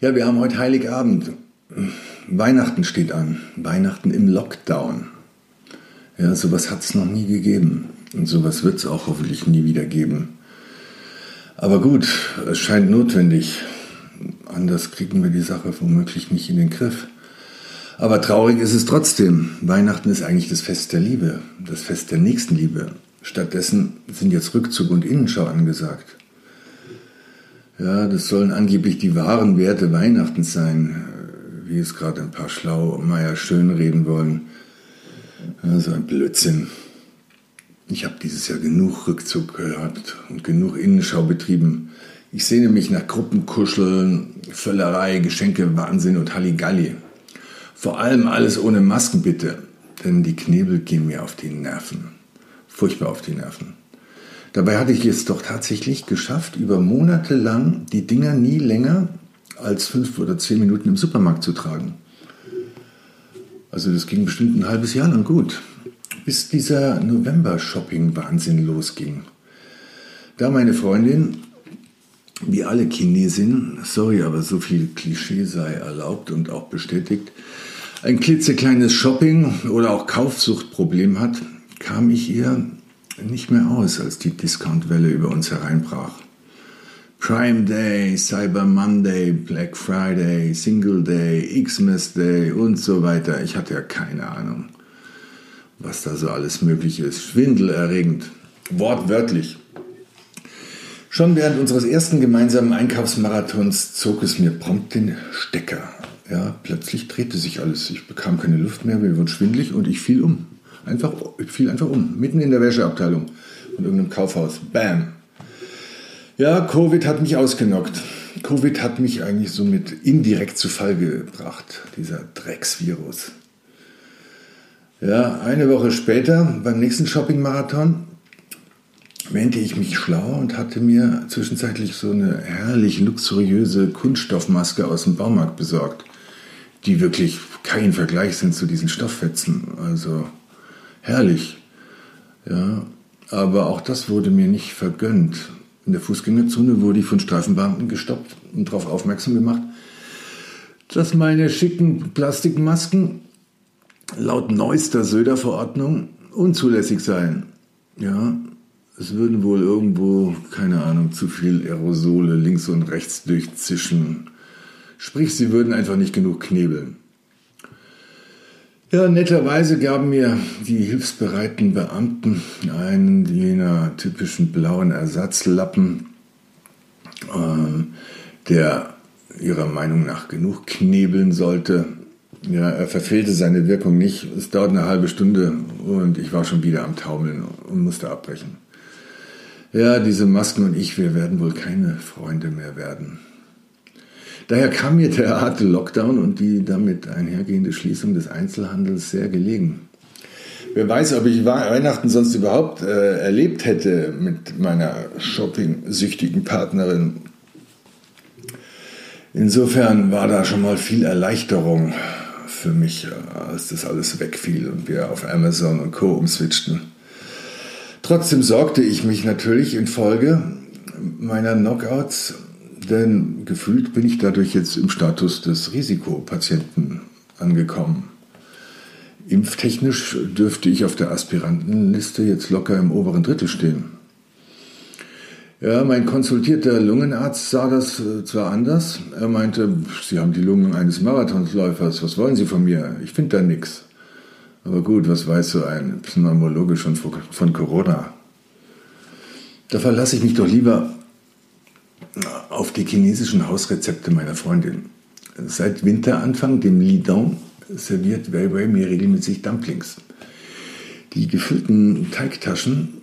Ja, wir haben heute Heiligabend. Weihnachten steht an. Weihnachten im Lockdown. Ja, sowas hat es noch nie gegeben. Und sowas wird es auch hoffentlich nie wieder geben. Aber gut, es scheint notwendig. Anders kriegen wir die Sache womöglich nicht in den Griff. Aber traurig ist es trotzdem. Weihnachten ist eigentlich das Fest der Liebe, das Fest der Nächstenliebe. Stattdessen sind jetzt Rückzug und Innenschau angesagt. Ja, das sollen angeblich die wahren Werte Weihnachtens sein, wie es gerade ein paar Schlaumeier schönreden wollen. Ja, so ein Blödsinn. Ich habe dieses Jahr genug Rückzug gehabt und genug Innenschau betrieben. Ich sehne mich nach Gruppenkuscheln, Völlerei, Geschenke, Wahnsinn und Halligalli. Vor allem alles ohne Masken bitte, denn die Knebel gehen mir auf die Nerven. Furchtbar auf die Nerven. Dabei hatte ich es doch tatsächlich geschafft, über Monate lang die Dinger nie länger als fünf oder zehn Minuten im Supermarkt zu tragen. Also das ging bestimmt ein halbes Jahr lang gut, bis dieser November-Shopping-Wahnsinn losging. Da meine Freundin, wie alle Chinesinnen, sorry, aber so viel Klischee sei erlaubt und auch bestätigt, ein klitzekleines Shopping- oder auch Kaufsuchtproblem hat, kam ich ihr nicht mehr aus, als die Discountwelle über uns hereinbrach. Prime Day, Cyber Monday, Black Friday, Single Day, Xmas Day und so weiter. Ich hatte ja keine Ahnung, was da so alles möglich ist. Schwindelerregend. Wortwörtlich. Schon während unseres ersten gemeinsamen Einkaufsmarathons zog es mir prompt den Stecker. Ja, plötzlich drehte sich alles. Ich bekam keine Luft mehr, mir wurde schwindlig und ich fiel um. Einfach, fiel einfach um, mitten in der Wäscheabteilung von irgendeinem Kaufhaus. Bam. Ja, Covid hat mich ausgenockt. Covid hat mich eigentlich somit indirekt zu Fall gebracht, dieser Drecksvirus. Ja, eine Woche später, beim nächsten Shopping-Marathon, wähnte ich mich schlau und hatte mir zwischenzeitlich so eine herrlich luxuriöse Kunststoffmaske aus dem Baumarkt besorgt, die wirklich kein Vergleich sind zu diesen Stofffetzen. Also herrlich. Ja, aber auch das wurde mir nicht vergönnt. In der Fußgängerzone wurde ich von Streifenbeamten gestoppt und darauf aufmerksam gemacht, dass meine schicken Plastikmasken laut neuester Söder-Verordnung unzulässig seien. Ja, es würden wohl irgendwo, keine Ahnung, zu viel Aerosole links und rechts durchzischen. Sprich, sie würden einfach nicht genug knebeln. Ja, netterweise gaben mir die hilfsbereiten Beamten einen jener typischen blauen Ersatzlappen, äh, der ihrer Meinung nach genug knebeln sollte. Ja, er verfehlte seine Wirkung nicht. Es dauert eine halbe Stunde und ich war schon wieder am Taumeln und musste abbrechen. Ja, diese Masken und ich, wir werden wohl keine Freunde mehr werden. Daher kam mir der harte Lockdown und die damit einhergehende Schließung des Einzelhandels sehr gelegen. Wer weiß, ob ich Weihnachten sonst überhaupt äh, erlebt hätte mit meiner shopping-süchtigen Partnerin. Insofern war da schon mal viel Erleichterung für mich, äh, als das alles wegfiel und wir auf Amazon und Co. umswitchten. Trotzdem sorgte ich mich natürlich in Folge meiner Knockouts denn gefühlt bin ich dadurch jetzt im Status des Risikopatienten angekommen. Impftechnisch dürfte ich auf der Aspirantenliste jetzt locker im oberen Drittel stehen. Ja, mein konsultierter Lungenarzt sah das äh, zwar anders. Er meinte, Sie haben die Lungen eines Marathonsläufers. Was wollen Sie von mir? Ich finde da nichts. Aber gut, was weiß so ein Pneumologe schon von Corona? Da verlasse ich mich doch lieber auf die chinesischen Hausrezepte meiner Freundin. Seit Winteranfang, dem Lidong, serviert Wei Wei mir regelmäßig Dumplings. Die gefüllten Teigtaschen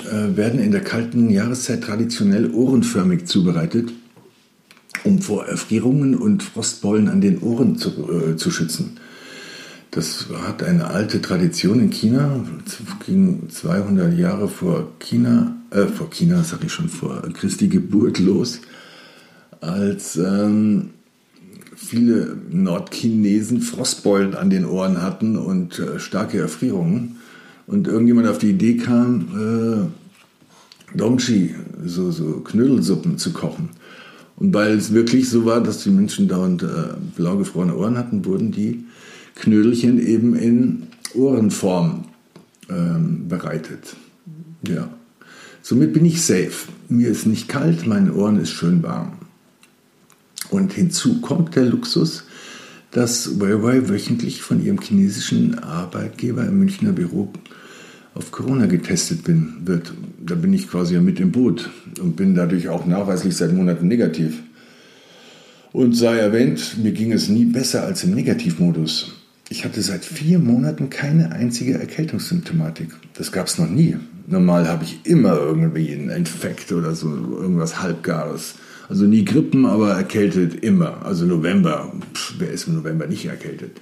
äh, werden in der kalten Jahreszeit traditionell ohrenförmig zubereitet um vor Erfrierungen und Frostbollen an den Ohren zu, äh, zu schützen. Das hat eine alte Tradition in China, ging 200 Jahre vor China, äh, vor China, sag ich schon, vor Christi Geburt los, als ähm, viele Nordchinesen Frostbeulen an den Ohren hatten und äh, starke Erfrierungen. Und irgendjemand auf die Idee kam, äh, Dongchi, so, so Knödelsuppen zu kochen. Und weil es wirklich so war, dass die Menschen dauernd äh, blau gefrorene Ohren hatten, wurden die Knödelchen eben in Ohrenform ähm, bereitet. Ja. Somit bin ich safe. Mir ist nicht kalt, meinen Ohren ist schön warm. Und hinzu kommt der Luxus, dass Weiwei wöchentlich von ihrem chinesischen Arbeitgeber im Münchner Büro auf Corona getestet bin, wird. Da bin ich quasi mit im Boot und bin dadurch auch nachweislich seit Monaten negativ. Und sei erwähnt, mir ging es nie besser als im Negativmodus. Ich hatte seit vier Monaten keine einzige Erkältungssymptomatik. Das gab es noch nie. Normal habe ich immer irgendwie einen Infekt oder so, irgendwas Halbgares. Also nie Grippen, aber erkältet immer. Also November, pff, wer ist im November nicht erkältet?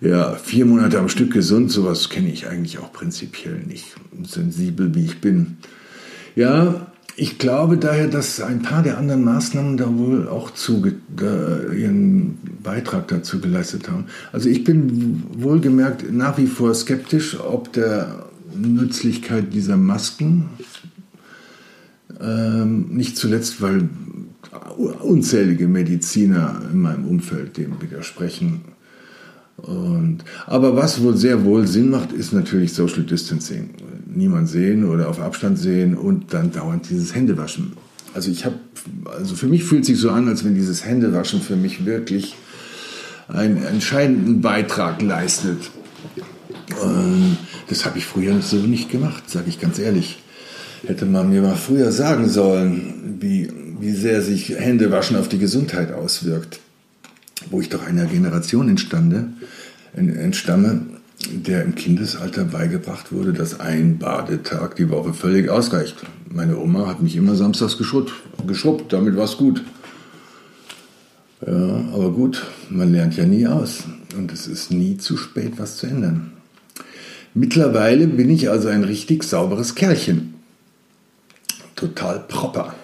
Ja, vier Monate am Stück gesund, sowas kenne ich eigentlich auch prinzipiell nicht. Sensibel wie ich bin. Ja, ich glaube daher, dass ein paar der anderen Maßnahmen da wohl auch zu, da ihren Beitrag dazu geleistet haben. Also ich bin wohlgemerkt nach wie vor skeptisch, ob der Nützlichkeit dieser Masken ähm, nicht zuletzt, weil unzählige Mediziner in meinem Umfeld dem widersprechen. Und, aber was wohl sehr wohl Sinn macht, ist natürlich Social Distancing. Niemand sehen oder auf Abstand sehen und dann dauernd dieses Händewaschen. Also ich habe, also für mich fühlt sich so an, als wenn dieses Händewaschen für mich wirklich einen entscheidenden Beitrag leistet. Und das habe ich früher so nicht gemacht, sage ich ganz ehrlich hätte man mir mal früher sagen sollen, wie, wie sehr sich Händewaschen auf die Gesundheit auswirkt. Wo ich doch einer Generation entstande, entstamme, der im Kindesalter beigebracht wurde, dass ein Badetag die Woche völlig ausreicht. Meine Oma hat mich immer samstags geschrubbt, geschrubbt damit war es gut. Ja, aber gut, man lernt ja nie aus und es ist nie zu spät, was zu ändern. Mittlerweile bin ich also ein richtig sauberes Kerlchen total proper.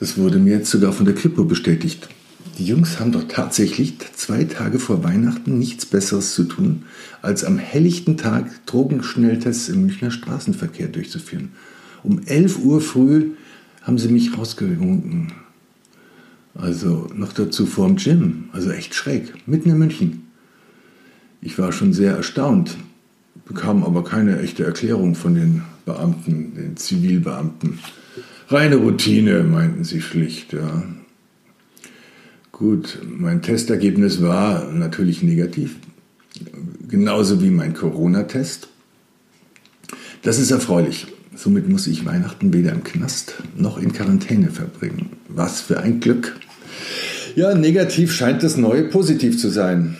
Das wurde mir jetzt sogar von der Kripo bestätigt. Die Jungs haben doch tatsächlich zwei Tage vor Weihnachten nichts Besseres zu tun, als am helllichten Tag Drogenschnelltests im Münchner Straßenverkehr durchzuführen. Um 11 Uhr früh haben sie mich rausgewunken. Also noch dazu vorm Gym, also echt schräg, mitten in München. Ich war schon sehr erstaunt, bekam aber keine echte Erklärung von den Beamten, den Zivilbeamten. Reine Routine, meinten sie schlicht. Ja. Gut, mein Testergebnis war natürlich negativ, genauso wie mein Corona-Test. Das ist erfreulich. Somit muss ich Weihnachten weder im Knast noch in Quarantäne verbringen. Was für ein Glück. Ja, negativ scheint das Neue positiv zu sein.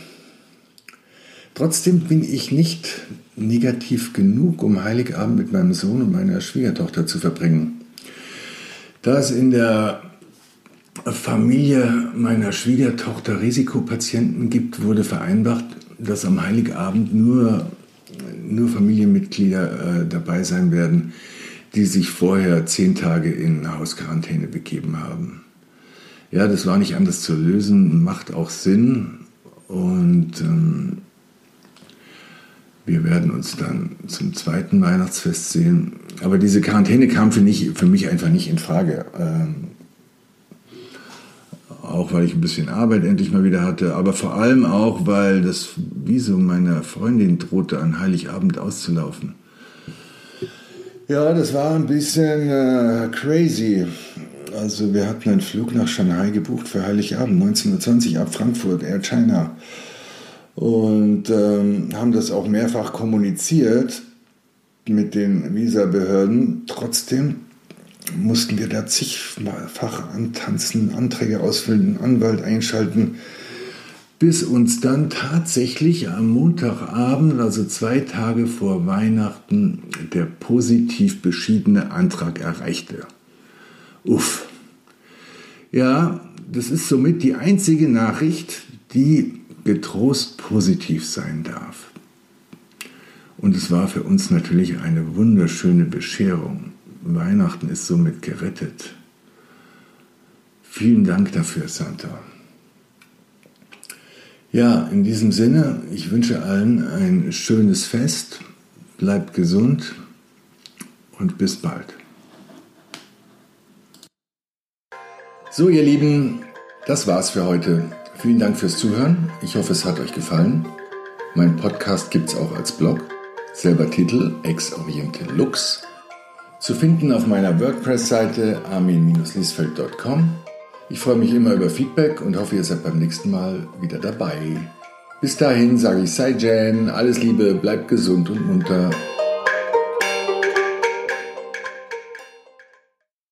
Trotzdem bin ich nicht negativ genug, um Heiligabend mit meinem Sohn und meiner Schwiegertochter zu verbringen. Da es in der Familie meiner Schwiegertochter Risikopatienten gibt, wurde vereinbart, dass am Heiligabend nur, nur Familienmitglieder äh, dabei sein werden, die sich vorher zehn Tage in Hausquarantäne begeben haben. Ja, das war nicht anders zu lösen, macht auch Sinn und ähm, wir werden uns dann zum zweiten Weihnachtsfest sehen. Aber diese Quarantäne kam für, nicht, für mich einfach nicht in Frage. Ähm, auch weil ich ein bisschen Arbeit endlich mal wieder hatte, aber vor allem auch, weil das Visum meiner Freundin drohte an Heiligabend auszulaufen. Ja, das war ein bisschen äh, crazy. Also wir hatten einen Flug nach Shanghai gebucht für Heiligabend, 19.20 Uhr ab Frankfurt, Air China und ähm, haben das auch mehrfach kommuniziert mit den Visabehörden. Trotzdem mussten wir da zigfach antanzen, Anträge ausfüllen, Anwalt einschalten, bis uns dann tatsächlich am Montagabend, also zwei Tage vor Weihnachten, der positiv beschiedene Antrag erreichte. Uff. Ja, das ist somit die einzige Nachricht, die getrost positiv sein darf. Und es war für uns natürlich eine wunderschöne Bescherung. Weihnachten ist somit gerettet. Vielen Dank dafür, Santa. Ja, in diesem Sinne, ich wünsche allen ein schönes Fest, bleibt gesund und bis bald. So, ihr Lieben, das war's für heute. Vielen Dank fürs Zuhören. Ich hoffe, es hat euch gefallen. Mein Podcast gibt's auch als Blog. Selber Titel Ex Oriente Lux. Zu finden auf meiner WordPress-Seite armin-liesfeld.com. Ich freue mich immer über Feedback und hoffe, ihr seid beim nächsten Mal wieder dabei. Bis dahin sage ich Sei Jan, alles Liebe, bleibt gesund und munter